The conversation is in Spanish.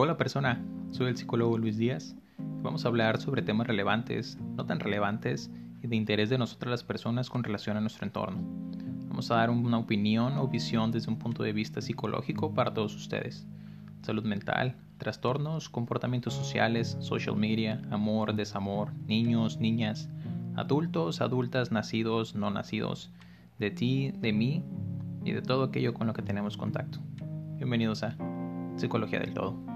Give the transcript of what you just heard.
Hola persona, soy el psicólogo Luis Díaz. Vamos a hablar sobre temas relevantes, no tan relevantes y de interés de nosotras las personas con relación a nuestro entorno. Vamos a dar una opinión o visión desde un punto de vista psicológico para todos ustedes. Salud mental, trastornos, comportamientos sociales, social media, amor, desamor, niños, niñas, adultos, adultas, nacidos, no nacidos, de ti, de mí y de todo aquello con lo que tenemos contacto. Bienvenidos a Psicología del Todo.